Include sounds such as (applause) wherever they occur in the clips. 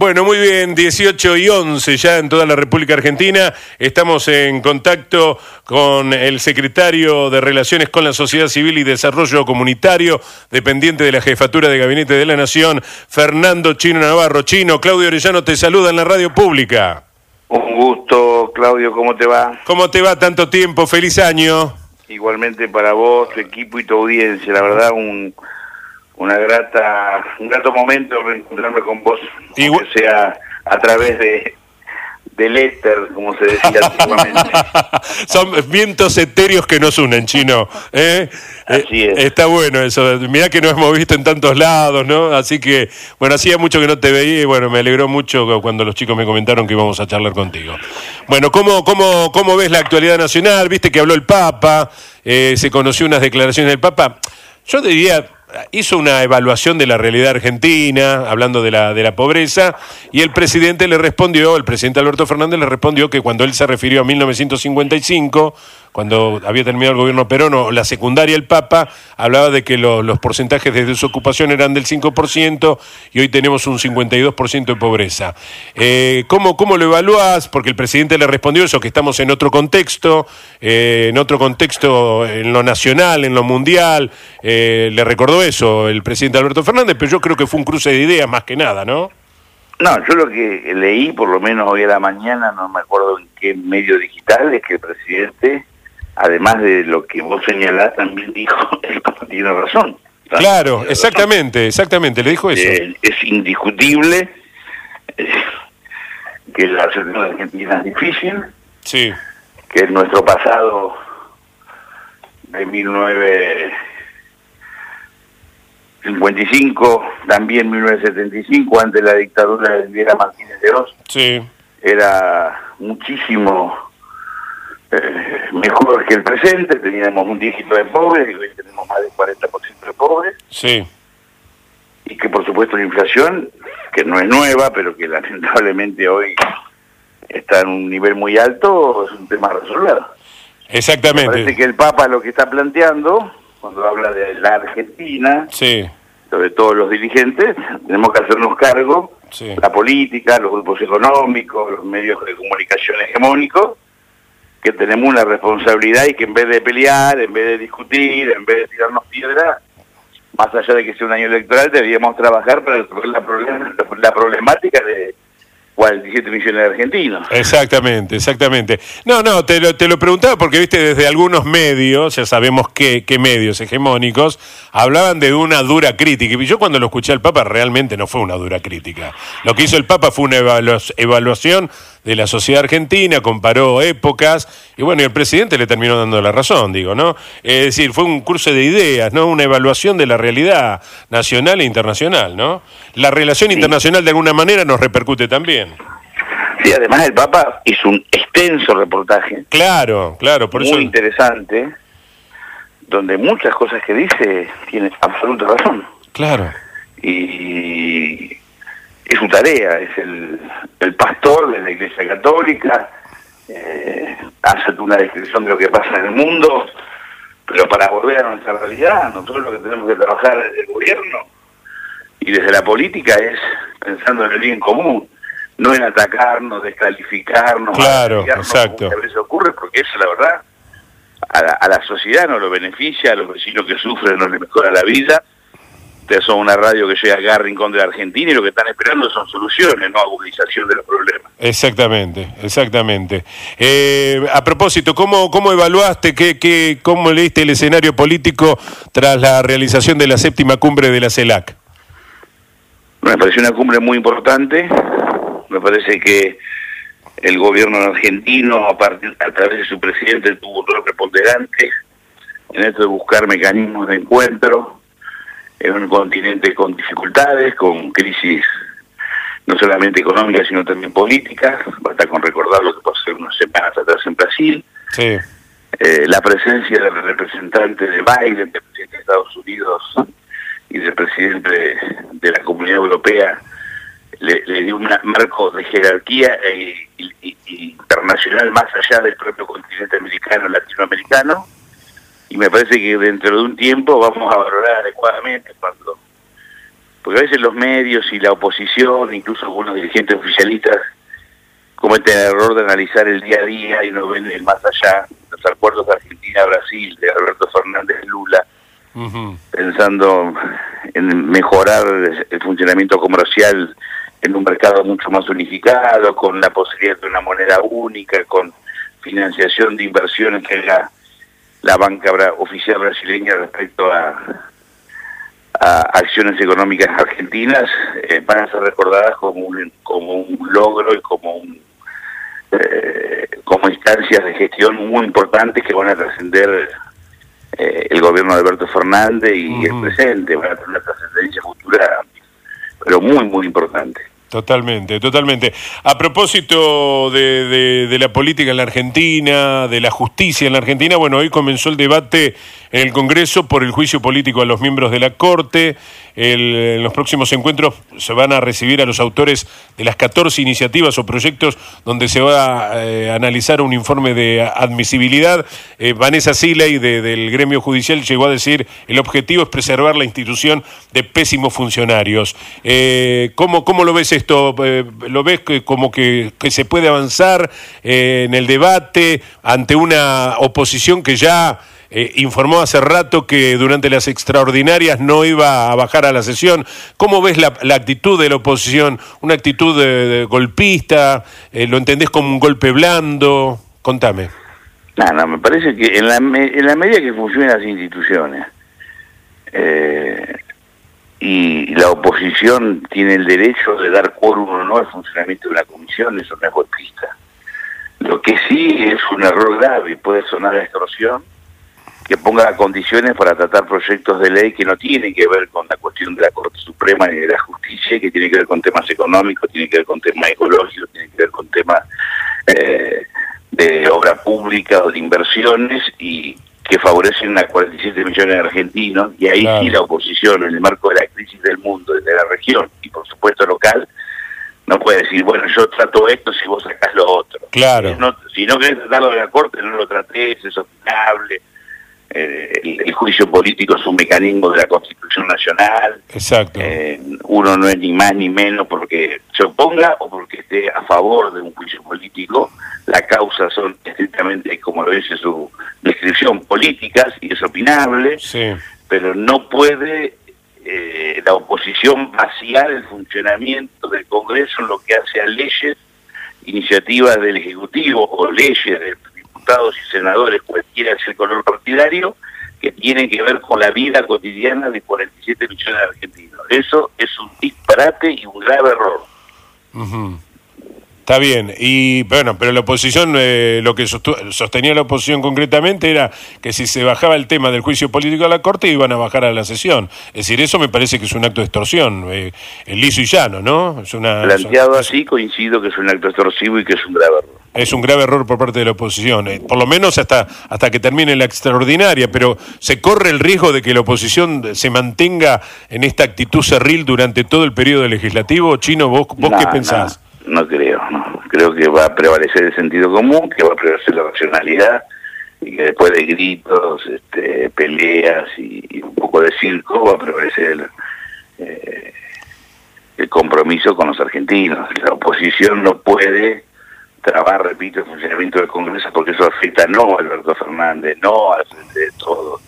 Bueno, muy bien, 18 y 11 ya en toda la República Argentina. Estamos en contacto con el secretario de Relaciones con la Sociedad Civil y Desarrollo Comunitario, dependiente de la Jefatura de Gabinete de la Nación, Fernando Chino Navarro. Chino, Claudio Orellano te saluda en la radio pública. Un gusto, Claudio, ¿cómo te va? ¿Cómo te va tanto tiempo? Feliz año. Igualmente para vos, tu equipo y tu audiencia. La verdad, un una grata, un grato momento reencontrarme con vos, Igual... sea a través de del éter, como se decía (laughs) antiguamente. Son vientos etéreos que nos unen, chino. ¿eh? Así es. Eh, está bueno eso. Mirá que nos hemos visto en tantos lados, ¿no? Así que, bueno, hacía mucho que no te veía y bueno, me alegró mucho cuando los chicos me comentaron que íbamos a charlar contigo. Bueno, ¿cómo, cómo, cómo ves la actualidad nacional? Viste que habló el Papa, eh, se conoció unas declaraciones del Papa. Yo diría, hizo una evaluación de la realidad argentina, hablando de la, de la pobreza, y el presidente le respondió, el presidente Alberto Fernández le respondió que cuando él se refirió a 1955, cuando había terminado el gobierno Perón o la secundaria el Papa, hablaba de que los porcentajes de desocupación eran del 5% y hoy tenemos un 52% de pobreza. Eh, ¿cómo, ¿Cómo lo evalúas? Porque el presidente le respondió eso, que estamos en otro contexto, eh, en otro contexto en lo nacional, en lo mundial. Eh, le recordó eso el presidente Alberto Fernández, pero yo creo que fue un cruce de ideas más que nada, ¿no? No, yo lo que leí, por lo menos hoy a la mañana, no me acuerdo en qué medio digital, es que el presidente además de lo que vos señalás, también dijo, (laughs) el Papa tiene razón. Claro, exactamente, exactamente, le dijo eso. Eh, es indiscutible eh, que la situación de Argentina es difícil, sí. que nuestro pasado de 1955, también 1975, ante la dictadura de Viera Martínez de Oz, sí. era muchísimo eh, mejor que el presente, teníamos un dígito de pobres y hoy tenemos más del 40% de pobres. Sí. Y que por supuesto la inflación, que no es nueva, pero que (laughs) lamentablemente hoy está en un nivel muy alto, es un tema a resolver. Exactamente. Me parece que el Papa lo que está planteando, cuando habla de la Argentina, sí. sobre todos los dirigentes, (laughs) tenemos que hacernos cargo, la política, los grupos económicos, los medios de comunicación hegemónicos, que tenemos una responsabilidad y que en vez de pelear, en vez de discutir, en vez de tirarnos piedras, más allá de que sea un año electoral, deberíamos trabajar para resolver la, la problemática de 47 millones de argentinos. Exactamente, exactamente. No, no, te lo, te lo preguntaba porque, viste, desde algunos medios, ya sabemos qué, qué medios hegemónicos, hablaban de una dura crítica. Y yo cuando lo escuché al Papa realmente no fue una dura crítica. Lo que hizo el Papa fue una evaluación de la sociedad argentina, comparó épocas, y bueno, y el presidente le terminó dando la razón, digo, ¿no? Es decir, fue un curso de ideas, ¿no? Una evaluación de la realidad nacional e internacional, ¿no? La relación internacional de alguna manera nos repercute también. Sí, además el Papa hizo un extenso reportaje. Claro, claro, por muy eso... interesante, donde muchas cosas que dice tiene absoluta razón. Claro. Y es su tarea, es el, el pastor de la Iglesia Católica, eh, hace una descripción de lo que pasa en el mundo, pero para volver a nuestra realidad, nosotros lo que tenemos que trabajar desde el gobierno y desde la política es pensando en el bien común, no en atacarnos, descalificarnos, claro, exacto. a veces ocurre, porque eso la verdad a la, a la sociedad no lo beneficia, a los vecinos que sufren no les mejora la vida, ustedes son una radio que llega a cada rincón de la Argentina y lo que están esperando son soluciones, no agudización de los problemas. Exactamente, exactamente. Eh, a propósito, ¿cómo, cómo evaluaste, qué, qué, cómo leíste el escenario político tras la realización de la séptima cumbre de la CELAC? Me pareció una cumbre muy importante, me parece que el gobierno argentino, a, partir, a través de su presidente, tuvo un rol preponderante en esto de buscar mecanismos de encuentro, en un continente con dificultades, con crisis no solamente económicas, sino también políticas. Basta con recordar lo que pasó unas semanas atrás en Brasil. Sí. Eh, la presencia del representante de Biden, del presidente de Estados Unidos y del presidente de, la Comunidad Europea le, dio un marco de jerarquía e, internacional más allá del propio continente americano, latinoamericano y me parece que dentro de un tiempo vamos a valorar adecuadamente cuando porque a veces los medios y la oposición, incluso algunos dirigentes oficialistas, cometen el error de analizar el día a día y no ven el más allá, los acuerdos de Argentina-Brasil, de Alberto Fernández-Lula, pensando en mejorar el funcionamiento comercial en un mercado mucho más unificado, con la posibilidad de una moneda única, con financiación de inversiones que haga la banca oficial brasileña respecto a, acciones económicas argentinas, eh, van a ser recordadas como un, como un logro y como un eh, como instancias de gestión muy importantes que van a trascender eh, el gobierno de Alberto Fernández y el presente, van a tener una trascendencia futura, pero muy, muy importante. Totalmente, totalmente. A propósito de, de, la política en la Argentina, de la justicia en la Argentina, bueno, hoy comenzó el debate en el Congreso por el juicio político a los miembros de la Corte. En los próximos encuentros se van a recibir a los autores de las 14 iniciativas o proyectos donde se va a eh, analizar un informe de admisibilidad. Eh, Vanessa Siley del gremio judicial llegó a decir el objetivo es preservar la institución de pésimos funcionarios. Eh, ¿cómo, ¿Cómo lo ves esto? Eh, ¿Lo ves como que se puede avanzar en el debate ante una oposición que ya eh, informó hace rato que durante las extraordinarias no iba a bajar a la sesión. ¿Cómo ves la, actitud de la oposición? ¿Una actitud de, golpista? Eh, ¿Lo entendés como un golpe blando? Contame. No, me parece que en la, en la medida que funcionan las instituciones eh, y la oposición tiene el derecho de dar quórum o no al funcionamiento de una comisión, eso no es golpista. Lo que sí es un error grave y puede sonar a extorsión que ponga condiciones para tratar proyectos de ley que no tienen que ver con la cuestión de la Corte Suprema ni de la justicia, que tiene que ver con temas económicos, tiene que ver con temas ecológicos, tiene que ver con temas eh, de obra pública o de inversiones y que favorecen a 47 millones de argentinos y ahí sí la oposición en el marco de la crisis del mundo, de la región y por supuesto local, no puede decir, bueno, yo trato esto si vos sacás lo otro. Claro. si no querés tratarlo de la Corte, no lo tratés, es opinable eh, el, juicio político es un mecanismo de la Constitución Nacional. Exacto. Eh, uno no es ni más ni menos porque se oponga o porque esté a favor de un juicio político. Las causas son estrictamente, como lo dice su descripción, políticas y es opinable, pero no puede eh, la oposición vaciar el funcionamiento del Congreso en lo que hace a leyes, iniciativas del Ejecutivo o leyes del diputados y senadores, cualquiera sea el color partidario, que tienen que ver con la vida cotidiana de 47 millones de argentinos. Eso es un disparate y un grave error. Está bien, y bueno, pero la oposición, eh, lo que sostenía la oposición concretamente era que si se bajaba el tema del juicio político a la Corte iban a bajar a la sesión. Es decir, eso me parece que es un acto de extorsión, eh, liso y llano, ¿no? Es una, Planteado así, coincido que es un acto extorsivo y que es un grave error es un grave error por parte de la oposición, eh, por lo menos hasta, hasta que termine la extraordinaria, pero se corre el riesgo de que la oposición se mantenga en esta actitud cerril durante todo el periodo legislativo. Chino, ¿vos, vos qué pensás? No, creo, no. creo que va a prevalecer el sentido común, que va a prevalecer la racionalidad y que después de gritos, este, peleas y, un poco de circo va a prevalecer eh, el compromiso con los argentinos. La oposición no puede trabar, repito, el funcionamiento del Congreso porque eso afecta no a Alberto Fernández, no al frente de todo.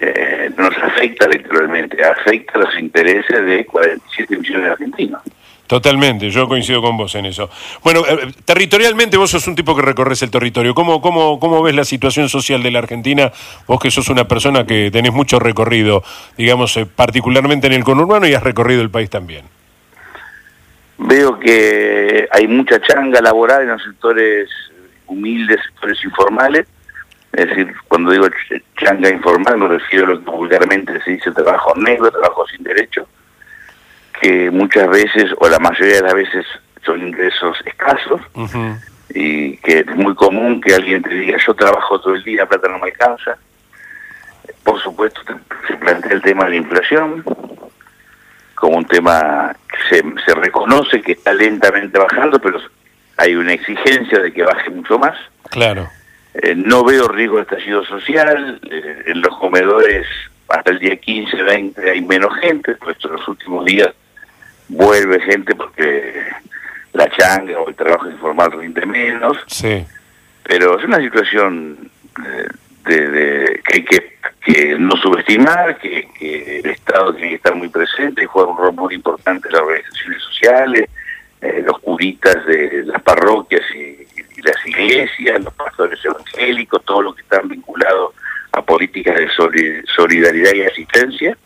Eh, nos afecta electoralmente, afecta los intereses de 47 millones de argentinos. Totalmente, yo coincido con vos en eso. Bueno, eh, territorialmente vos sos un tipo que recorres el territorio. ¿Cómo, cómo, ¿Cómo ves la situación social de la Argentina? Vos que sos una persona que tenés mucho recorrido, digamos, eh, particularmente en el conurbano y has recorrido el país también. Veo que hay mucha changa laboral en los sectores humildes, sectores informales. Es decir, cuando digo changa informal me refiero a lo que vulgarmente se dice trabajo negro, trabajo sin derecho, que muchas veces, o la mayoría de las veces, son ingresos escasos, y que es muy común que alguien te diga, yo trabajo todo el día, plata no me alcanza. Por supuesto, se plantea el tema de la inflación, como un tema que se, reconoce que está lentamente bajando, pero hay una exigencia de que baje mucho más. Claro. Eh, no veo riesgo de estallido social, eh, en los comedores hasta el día 15, 20 hay menos gente, pues en los últimos días vuelve gente porque la changa o el trabajo informal rinde menos. Sí. Pero es una situación eh, de, que hay que, no subestimar, que, el Estado tiene que estar muy presente y juega un rol muy importante en las organizaciones sociales, eh, los curitas de las parroquias y, las iglesias, los pastores evangélicos, todo lo que están vinculados a políticas de solidaridad y asistencia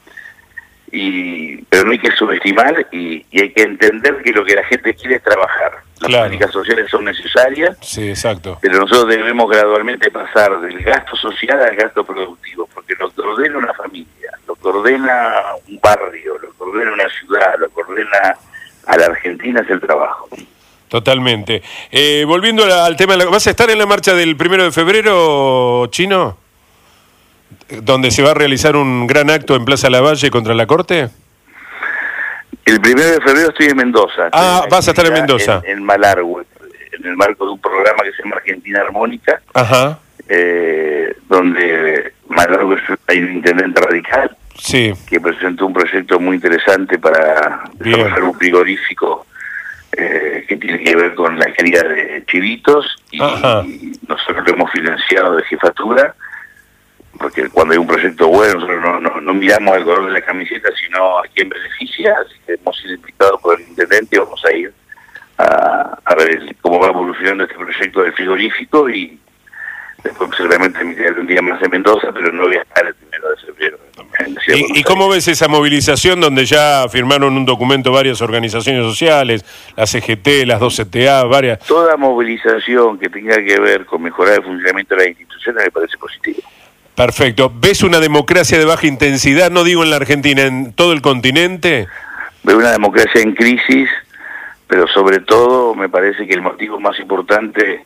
y pero no hay que subestimar y, hay que entender que lo que la gente quiere es trabajar. Las políticas sociales son necesarias, sí, exacto. pero nosotros debemos gradualmente pasar del gasto social al gasto productivo, porque lo que ordena una familia, lo que ordena un barrio, lo que ordena una ciudad, lo que ordena a la Argentina es el trabajo. Totalmente. Eh, volviendo al tema, ¿vas a estar en la marcha del primero de febrero, Chino? donde se va a realizar un gran acto en Plaza Lavalle contra la Corte? El primero de febrero estoy en Mendoza. Ah, vas a estar en Mendoza. En, Malargüe, en el marco de un programa que se llama Argentina Armónica, Ajá. Eh, donde Malargüe hay un intendente radical sí. que presentó un proyecto muy interesante para desarrollar un frigorífico eh, que tiene que ver con la calidad de chivitos y, y nosotros lo hemos financiado de jefatura porque cuando hay un proyecto bueno nosotros no, miramos el color de la camiseta, sino a quién beneficia, así que hemos sido invitados por el intendente y vamos a ir a, ver cómo va evolucionando este proyecto del frigorífico y después seguramente me un día más en Mendoza, pero no voy a estar el primero de febrero. ¿Y, ¿Y, cómo ves esa movilización donde ya firmaron un documento varias organizaciones sociales, la CGT, las dos CTA, varias? Toda movilización que tenga que ver con mejorar el funcionamiento de las instituciones me parece positivo. Perfecto. ¿Ves una democracia de baja intensidad, no digo en la Argentina, en todo el continente? Veo una democracia en crisis, pero sobre todo me parece que el motivo más importante,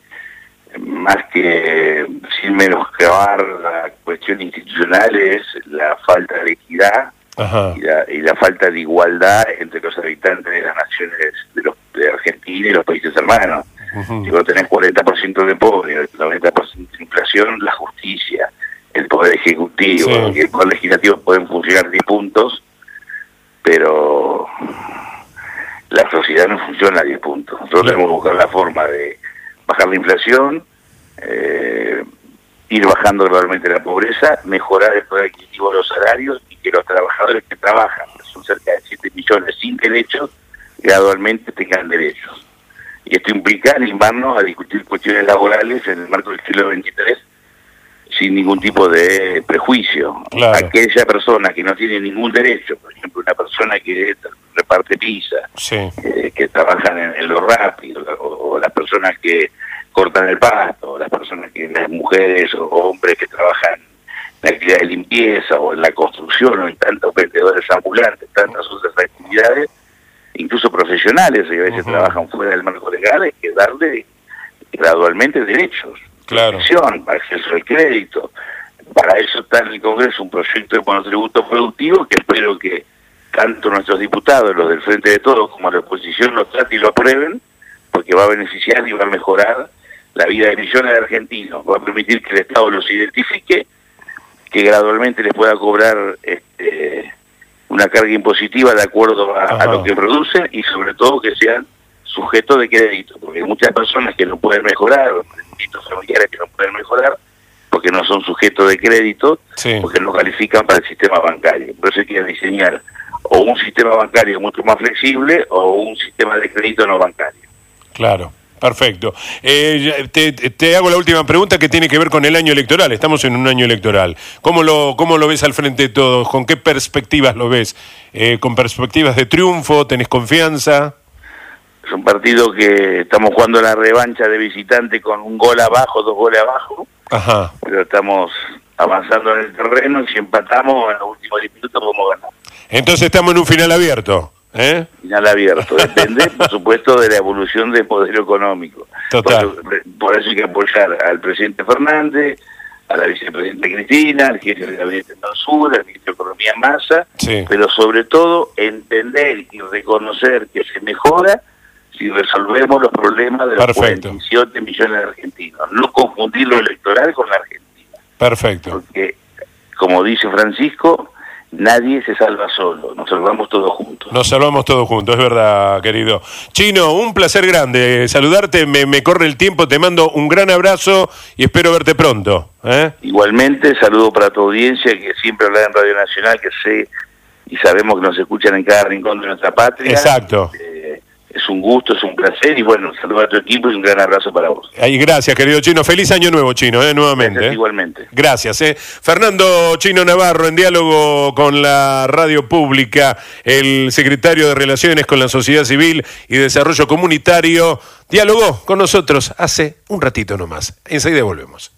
más que sin menoscabar la cuestión institucional, es la falta de equidad y la, falta de igualdad entre los habitantes de las naciones de, los, de Argentina y los países hermanos. Si vos tenés 40% de pobres, 90% de inflación, la justicia, el Poder Ejecutivo y el Poder Legislativo pueden funcionar 10 puntos, pero la sociedad no funciona a 10 puntos. Nosotros tenemos que buscar la forma de bajar la inflación, eh, ir bajando gradualmente la pobreza, mejorar el poder adquisitivo de los salarios y que los trabajadores que trabajan, que son cerca de 7 millones sin derechos, gradualmente tengan derechos. Y esto implica animarnos a discutir cuestiones laborales en el marco del siglo XXIII sin ningún tipo de prejuicio. Aquella persona que no tiene ningún derecho, por ejemplo, una persona que reparte pizza, eh, que trabajan en, lo rápido, o, las personas que cortan el pasto, o las personas que, las mujeres o hombres que trabajan en la actividad de limpieza o en la construcción o en tantos vendedores ambulantes, tantas otras actividades, incluso profesionales, y a veces trabajan fuera del marco legal, hay que darle gradualmente derechos claro. para acceso al crédito. Para eso está en el Congreso un proyecto de monotributo productivo que espero que tanto nuestros diputados, los del Frente de Todos, como la oposición lo traten y lo aprueben, porque va a beneficiar y va a mejorar la vida de millones de argentinos, va a permitir que el Estado los identifique, que gradualmente les pueda cobrar este, una carga impositiva de acuerdo a, lo que producen y sobre todo que sean sujetos de crédito, porque hay muchas personas que no pueden mejorar, familiares que no pueden mejorar porque no son sujetos de crédito, porque no califican para el sistema bancario. Por eso hay que diseñar o un sistema bancario mucho más flexible o un sistema de crédito no bancario. Claro. Perfecto. Eh, te, hago la última pregunta que tiene que ver con el año electoral. Estamos en un año electoral. ¿Cómo lo, cómo lo ves al frente de todos? ¿Con qué perspectivas lo ves? Eh, ¿Con perspectivas de triunfo? ¿Tenés confianza? Es un partido que estamos jugando la revancha de visitante con un gol abajo, dos goles abajo. Ajá. Pero estamos avanzando en el terreno y si empatamos en los últimos 10 minutos podemos ganar. Entonces estamos en un final abierto. ¿eh? Final abierto. Depende, (laughs) por supuesto, de la evolución del poder económico. Total. Por eso, hay que apoyar al presidente Fernández, a la vicepresidenta Cristina, al jefe de gabinete Mansur, al ministro de Economía Massa, pero sobre todo entender y reconocer que se mejora si resolvemos los problemas de los 47 millones de argentinos. No confundir lo electoral con la Argentina. Perfecto. Porque como dice Francisco, nadie se salva solo, nos salvamos todos juntos. Nos salvamos todos juntos, es verdad, querido. Chino, un placer grande saludarte, me, me corre el tiempo, te mando un gran abrazo y espero verte pronto. ¿eh? Igualmente, saludo para tu audiencia que siempre habla en Radio Nacional, que sé y sabemos que nos escuchan en cada rincón de nuestra patria. Exacto. Eh, es un gusto, es un placer y bueno, saludo a tu equipo y un gran abrazo para vos. Ay, gracias, querido Chino. Feliz año nuevo, Chino, eh, nuevamente. Gracias, eh. igualmente. Gracias. Eh. Fernando Chino Navarro, en diálogo con la radio pública, el secretario de Relaciones con la Sociedad Civil y Desarrollo Comunitario, dialogó con nosotros hace un ratito nomás. Enseguida volvemos.